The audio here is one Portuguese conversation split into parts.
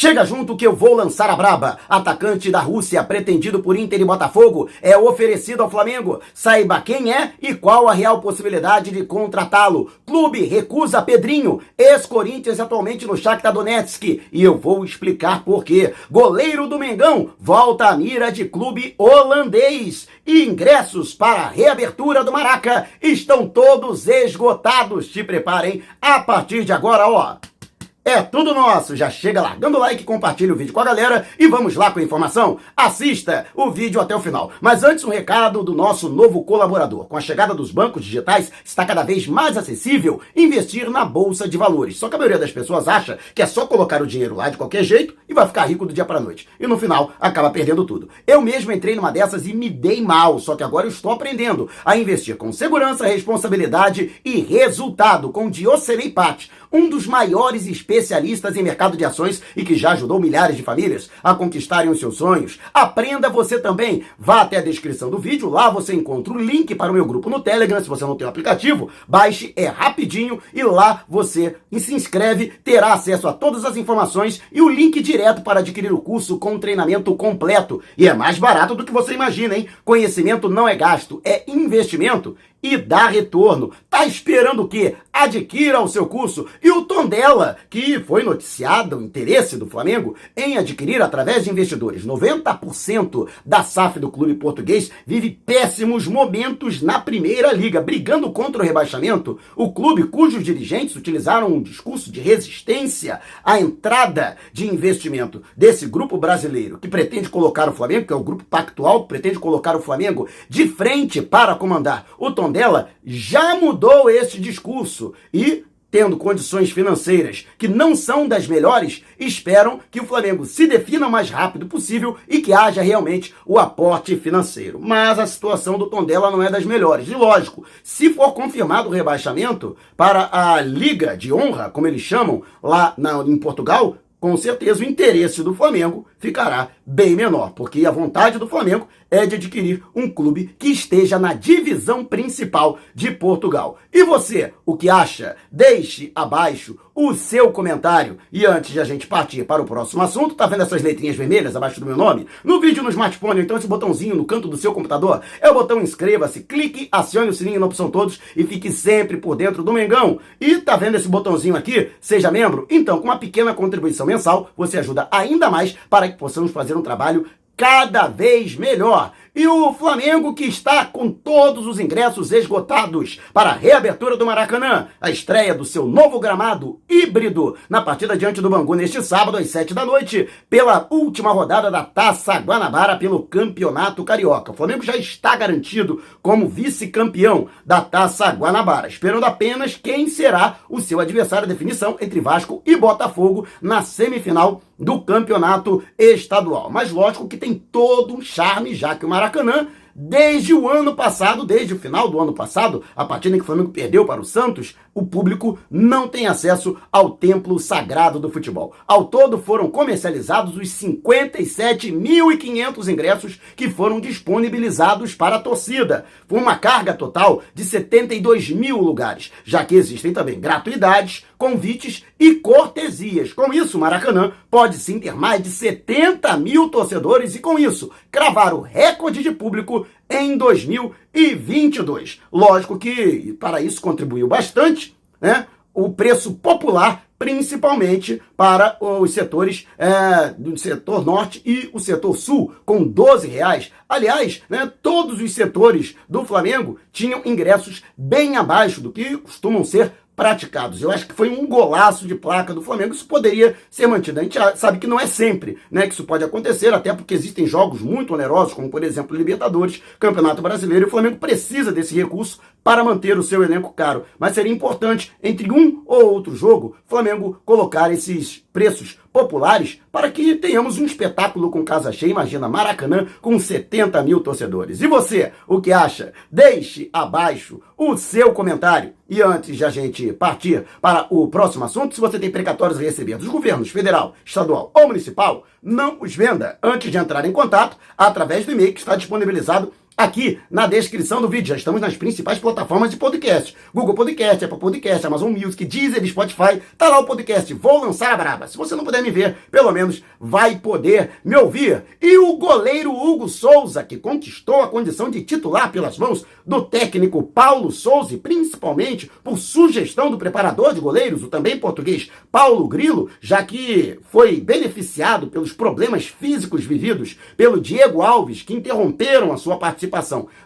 Chega junto que eu vou lançar a braba. Atacante da Rússia, pretendido por Inter e Botafogo, é oferecido ao Flamengo. Saiba quem é e qual a real possibilidade de contratá-lo. Clube recusa Pedrinho, ex-Corinthians atualmente no Shakhtar Donetsk. E eu vou explicar por quê. Goleiro do Mengão volta à mira de clube holandês. E ingressos para a reabertura do Maraca estão todos esgotados. Te preparem a partir de agora, ó. É tudo nosso. Já chega largando o like, compartilha o vídeo com a galera e vamos lá com a informação. Assista o vídeo até o final. Mas antes um recado do nosso novo colaborador. Com a chegada dos bancos digitais, está cada vez mais acessível investir na bolsa de valores. Só que a maioria das pessoas acha que é só colocar o dinheiro lá de qualquer jeito e vai ficar rico do dia para noite. E no final acaba perdendo tudo. Eu mesmo entrei numa dessas e me dei mal, só que agora eu estou aprendendo a investir com segurança, responsabilidade e resultado com Diocenei Pat, um dos maiores especialistas especialistas em mercado de ações e que já ajudou milhares de famílias a conquistarem os seus sonhos. Aprenda você também. Vá até a descrição do vídeo, lá você encontra o link para o meu grupo no Telegram. Se você não tem o aplicativo, baixe, é rapidinho e lá você se inscreve, terá acesso a todas as informações e o link direto para adquirir o curso com treinamento completo. E é mais barato do que você imagina, hein? Conhecimento não é gasto, é investimento e dá retorno. Tá esperando o quê? Adquira o seu curso. E o Tondela, que foi noticiado o interesse do Flamengo em adquirir através de investidores. 90% da SAF do clube português vive péssimos momentos na primeira liga, brigando contra o rebaixamento. O clube cujos dirigentes utilizaram um discurso de resistência à entrada de investimento desse grupo brasileiro que pretende colocar o Flamengo, que é o grupo pactual, que pretende colocar o Flamengo de frente para comandar o Tondela dela já mudou esse discurso e tendo condições financeiras que não são das melhores, esperam que o Flamengo se defina o mais rápido possível e que haja realmente o aporte financeiro. Mas a situação do Tondela não é das melhores. E lógico, se for confirmado o rebaixamento para a Liga de Honra, como eles chamam lá na, em Portugal, com certeza o interesse do Flamengo ficará bem menor, porque a vontade do Flamengo é de adquirir um clube que esteja na divisão principal de Portugal. E você, o que acha? Deixe abaixo o seu comentário. E antes de a gente partir para o próximo assunto, tá vendo essas letrinhas vermelhas abaixo do meu nome? No vídeo no smartphone, então esse botãozinho no canto do seu computador, é o botão inscreva-se, clique, acione o sininho na opção todos e fique sempre por dentro do Mengão. E tá vendo esse botãozinho aqui? Seja membro? Então, com uma pequena contribuição mensal, você ajuda ainda mais para que possamos fazer um trabalho cada vez melhor. E o Flamengo que está com todos os ingressos esgotados para a reabertura do Maracanã, a estreia do seu novo gramado híbrido na partida diante do Bangu neste sábado às sete da noite, pela última rodada da Taça Guanabara pelo Campeonato Carioca. O Flamengo já está garantido como vice-campeão da Taça Guanabara, esperando apenas quem será o seu adversário à definição entre Vasco e Botafogo na semifinal do campeonato estadual. Mas lógico que tem todo um charme, já que o Maracanã Desde o ano passado, desde o final do ano passado, a partida que o Flamengo perdeu para o Santos, o público não tem acesso ao templo sagrado do futebol. Ao todo foram comercializados os 57.500 ingressos que foram disponibilizados para a torcida. Foi uma carga total de 72 mil lugares, já que existem também gratuidades, convites e cortesias. Com isso, Maracanã pode sim ter mais de 70 mil torcedores e, com isso, cravar o recorde de público em 2022. Lógico que para isso contribuiu bastante né, o preço popular, principalmente para os setores é, do setor norte e o setor sul, com 12 reais. Aliás, né, todos os setores do Flamengo tinham ingressos bem abaixo do que costumam ser praticados. Eu acho que foi um golaço de placa do Flamengo. Isso poderia ser mantido. A gente sabe que não é sempre né, que isso pode acontecer, até porque existem jogos muito onerosos, como por exemplo Libertadores, Campeonato Brasileiro, e o Flamengo precisa desse recurso para manter o seu elenco caro. Mas seria importante, entre um ou outro jogo, Flamengo colocar esses preços populares para que tenhamos um espetáculo com casa cheia. Imagina Maracanã com 70 mil torcedores. E você, o que acha? Deixe abaixo o seu comentário. E antes de a gente partir para o próximo assunto, se você tem precatórios a receber dos governos federal, estadual ou municipal, não os venda antes de entrar em contato através do e-mail que está disponibilizado aqui na descrição do vídeo. Já estamos nas principais plataformas de podcast. Google Podcast, Apple Podcast, Amazon Music, Deezer Spotify. Tá lá o podcast Vou Lançar a Braba. Se você não puder me ver, pelo menos vai poder me ouvir. E o goleiro Hugo Souza, que conquistou a condição de titular pelas mãos do técnico Paulo Souza, principalmente por sugestão do preparador de goleiros, o também português Paulo Grilo, já que foi beneficiado pelos problemas físicos vividos pelo Diego Alves, que interromperam a sua participação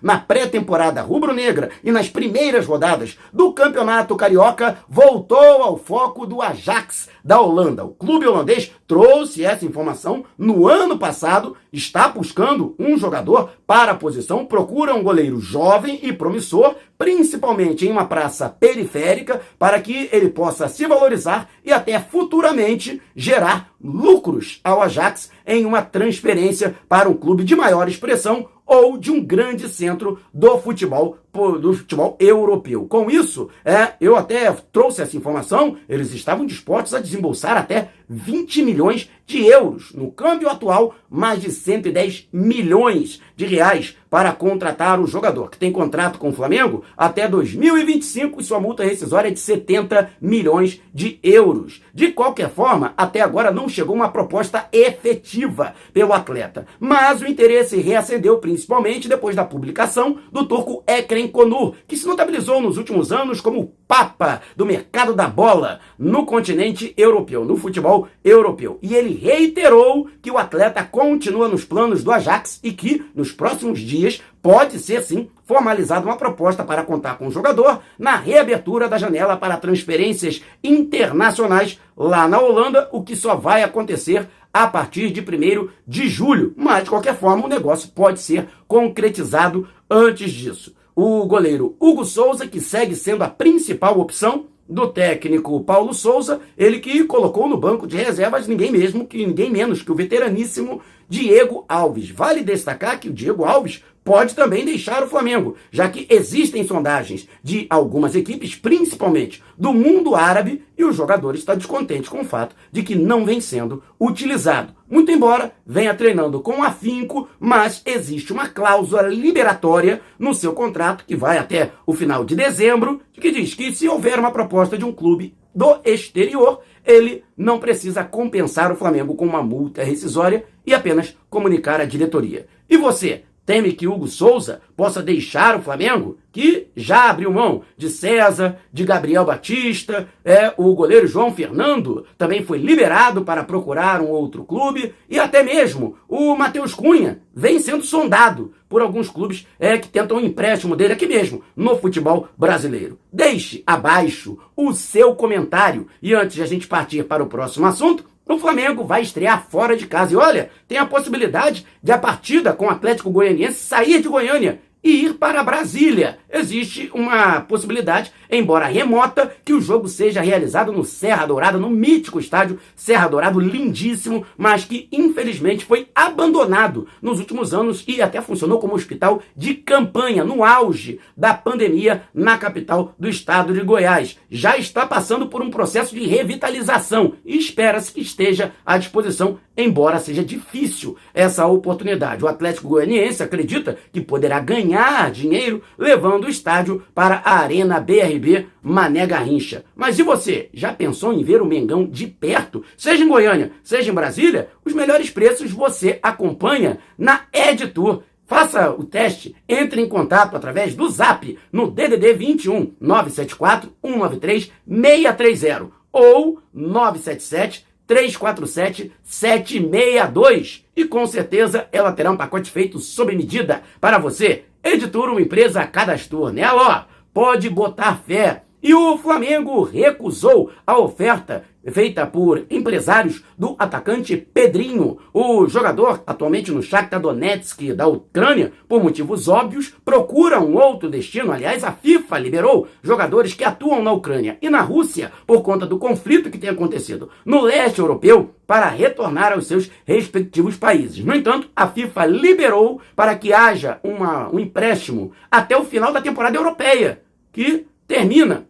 na pré-temporada rubro-negra e nas primeiras rodadas do Campeonato Carioca, voltou ao foco do Ajax da Holanda. O clube holandês trouxe essa informação no ano passado, está buscando um jogador para a posição, procura um goleiro jovem e promissor, principalmente em uma praça periférica, para que ele possa se valorizar e até futuramente gerar lucros ao Ajax em uma transferência para um clube de maior expressão ou de um grande centro do futebol do futebol europeu. Com isso, é, eu até trouxe essa informação, eles estavam dispostos a desembolsar até 20 milhões de euros. No câmbio atual, mais de 110 milhões de reais para contratar o jogador, que tem contrato com o Flamengo até 2025 e sua multa rescisória é de 70 milhões de euros. De qualquer forma, até agora não chegou uma proposta efetiva pelo atleta, mas o interesse reacendeu principalmente depois da publicação do turco Ekrem Konur, que se notabilizou nos últimos anos como papa do mercado da bola no continente europeu, no futebol europeu. E ele reiterou que o atleta continua nos planos do Ajax e que nos próximos dias pode ser sim formalizada uma proposta para contar com o jogador na reabertura da janela para transferências internacionais lá na Holanda, o que só vai acontecer a partir de 1 de julho. Mas, de qualquer forma, o negócio pode ser concretizado antes disso o goleiro Hugo Souza, que segue sendo a principal opção do técnico Paulo Souza, ele que colocou no banco de reservas ninguém mesmo, que ninguém menos que o veteraníssimo Diego Alves. Vale destacar que o Diego Alves pode também deixar o Flamengo, já que existem sondagens de algumas equipes, principalmente do mundo árabe, e o jogador está descontente com o fato de que não vem sendo utilizado. Muito embora venha treinando com afinco, mas existe uma cláusula liberatória no seu contrato que vai até o final de dezembro, que diz que se houver uma proposta de um clube do exterior, ele não precisa compensar o Flamengo com uma multa rescisória e apenas comunicar à diretoria. E você, Teme que Hugo Souza possa deixar o Flamengo, que já abriu mão de César, de Gabriel Batista, é o goleiro João Fernando também foi liberado para procurar um outro clube e até mesmo o Matheus Cunha vem sendo sondado por alguns clubes é que tentam um empréstimo dele aqui mesmo no futebol brasileiro. Deixe abaixo o seu comentário e antes de a gente partir para o próximo assunto, o Flamengo vai estrear fora de casa. E olha, tem a possibilidade de a partida com o Atlético Goianiense sair de Goiânia e ir para Brasília. Existe uma possibilidade, embora remota, que o jogo seja realizado no Serra Dourada, no mítico estádio Serra Dourado, lindíssimo, mas que infelizmente foi abandonado nos últimos anos e até funcionou como hospital de campanha no auge da pandemia na capital do estado de Goiás. Já está passando por um processo de revitalização e espera-se que esteja à disposição, embora seja difícil essa oportunidade. O Atlético Goianiense acredita que poderá ganhar ganhar dinheiro levando o estádio para a Arena BRB Mané Garrincha. Mas e você? Já pensou em ver o Mengão de perto? Seja em Goiânia, seja em Brasília, os melhores preços você acompanha na Edtour. Faça o teste, entre em contato através do Zap no DDD 21 974 193 630 ou 977 347 762. E com certeza ela terá um pacote feito sob medida para você. Editora, uma empresa cadastrou nela, ó, pode botar fé. E o Flamengo recusou a oferta feita por empresários do atacante Pedrinho. O jogador, atualmente no Shakhtar Donetsk da Ucrânia, por motivos óbvios, procura um outro destino. Aliás, a FIFA liberou jogadores que atuam na Ucrânia e na Rússia por conta do conflito que tem acontecido no leste europeu para retornar aos seus respectivos países. No entanto, a FIFA liberou para que haja uma, um empréstimo até o final da temporada europeia, que termina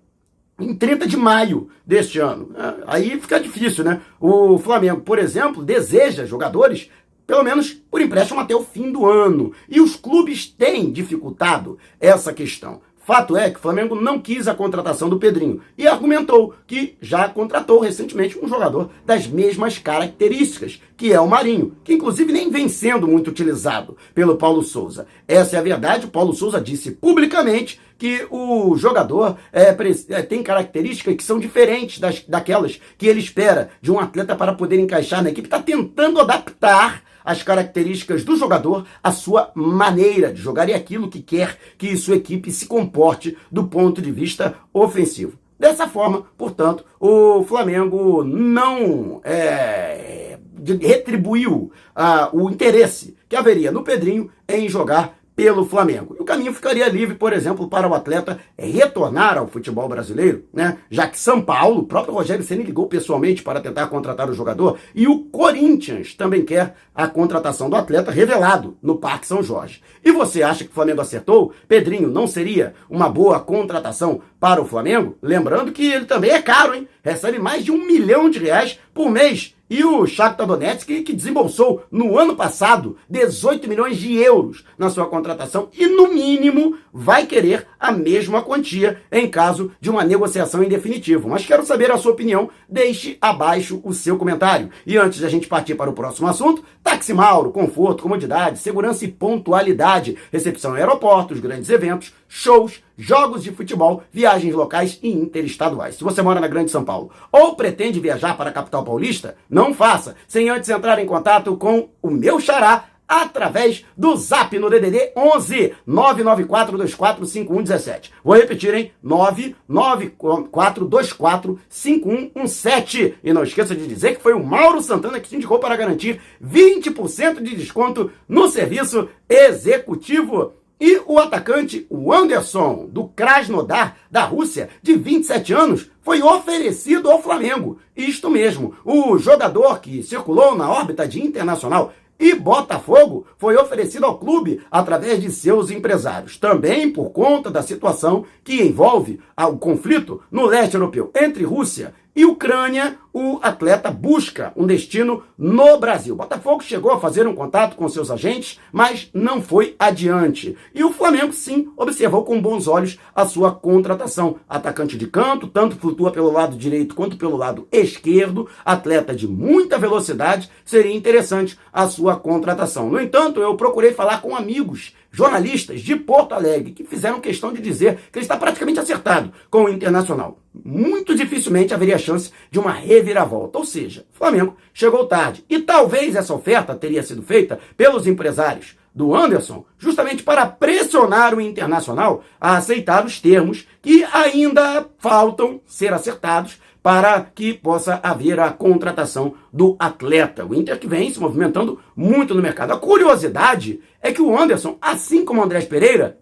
em 30 de maio deste ano. É, aí fica difícil, né? O Flamengo, por exemplo, deseja jogadores pelo menos por empréstimo até o fim do ano. E os clubes têm dificultado essa questão. Fato é que o Flamengo não quis a contratação do Pedrinho e argumentou que já contratou recentemente um jogador das mesmas características, que é o Marinho, que inclusive nem vem sendo muito utilizado pelo Paulo Souza. Essa é a verdade, o Paulo Souza disse publicamente que o jogador é, é, tem características que são diferentes das, daquelas que ele espera de um atleta para poder encaixar na equipe, está tentando adaptar as características do jogador, a sua maneira de jogar e aquilo que quer que sua equipe se comporte do ponto de vista ofensivo. Dessa forma, portanto, o Flamengo não é, retribuiu ah, o interesse que haveria no Pedrinho em jogar pelo Flamengo. E o caminho ficaria livre, por exemplo, para o atleta retornar ao futebol brasileiro, né? Já que São Paulo, o próprio Rogério Ceni ligou pessoalmente para tentar contratar o jogador, e o Corinthians também quer a contratação do atleta revelado no Parque São Jorge. E você acha que o Flamengo acertou? Pedrinho não seria uma boa contratação para o Flamengo? Lembrando que ele também é caro, hein? Recebe mais de um milhão de reais por mês e o Shakhtar Donetsk, que desembolsou no ano passado 18 milhões de euros na sua contratação e, no mínimo, vai querer a mesma quantia em caso de uma negociação em definitivo. Mas quero saber a sua opinião. Deixe abaixo o seu comentário. E antes de a gente partir para o próximo assunto, Táxi Mauro, conforto, comodidade, segurança e pontualidade, recepção em aeroportos, grandes eventos, shows, jogos de futebol, viagens locais e interestaduais. Se você mora na Grande São Paulo ou pretende viajar para a capital paulista, não faça sem antes entrar em contato com o meu xará através do zap no DDD 11 994245117. Vou repetir, hein? 994245117. E não esqueça de dizer que foi o Mauro Santana que te indicou para garantir 20% de desconto no serviço executivo. E o atacante, o Anderson, do Krasnodar, da Rússia, de 27 anos, foi oferecido ao Flamengo. Isto mesmo, o jogador que circulou na órbita de Internacional e Botafogo foi oferecido ao clube através de seus empresários, também por conta da situação que envolve o conflito no leste europeu entre Rússia e Ucrânia, o atleta busca um destino no Brasil. Botafogo chegou a fazer um contato com seus agentes, mas não foi adiante. E o Flamengo, sim, observou com bons olhos a sua contratação. Atacante de canto, tanto flutua pelo lado direito quanto pelo lado esquerdo, atleta de muita velocidade, seria interessante a sua contratação. No entanto, eu procurei falar com amigos jornalistas de Porto Alegre que fizeram questão de dizer que ele está praticamente acertado com o Internacional. Muito dificilmente haveria chance de uma reviravolta. Ou seja, o Flamengo chegou tarde. E talvez essa oferta teria sido feita pelos empresários do Anderson, justamente para pressionar o Internacional a aceitar os termos que ainda faltam ser acertados para que possa haver a contratação do atleta. O Inter que vem se movimentando muito no mercado. A curiosidade é que o Anderson, assim como o Andrés Pereira,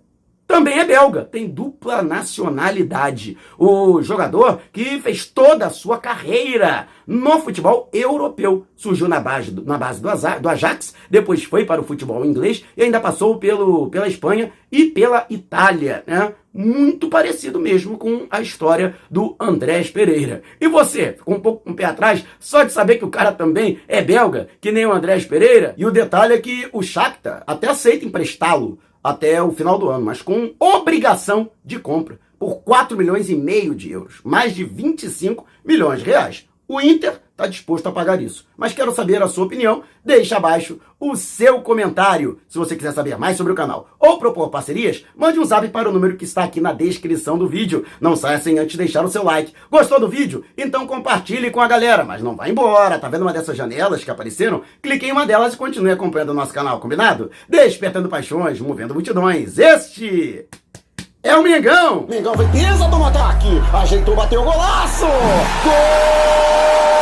também é belga, tem dupla nacionalidade. O jogador que fez toda a sua carreira no futebol europeu. Surgiu na base, na base do Ajax, depois foi para o futebol inglês e ainda passou pelo, pela Espanha e pela Itália. Né? Muito parecido mesmo com a história do Andrés Pereira. E você, ficou um pouco com um o pé atrás só de saber que o cara também é belga, que nem o Andrés Pereira? E o detalhe é que o Shakhtar até aceita emprestá-lo até o final do ano, mas com obrigação de compra por 4 milhões e meio de euros, mais de 25 milhões de reais. O Inter está disposto a pagar isso. Mas quero saber a sua opinião. Deixe abaixo o seu comentário. Se você quiser saber mais sobre o canal ou propor parcerias, mande um zap para o número que está aqui na descrição do vídeo. Não saia sem antes deixar o seu like. Gostou do vídeo? Então compartilhe com a galera. Mas não vá embora. Tá vendo uma dessas janelas que apareceram? Clique em uma delas e continue acompanhando o nosso canal, combinado? Despertando paixões, movendo multidões. Este é o Mengão! Mengão foi pesa do ataque, ajeitou, bateu o golaço! Gol!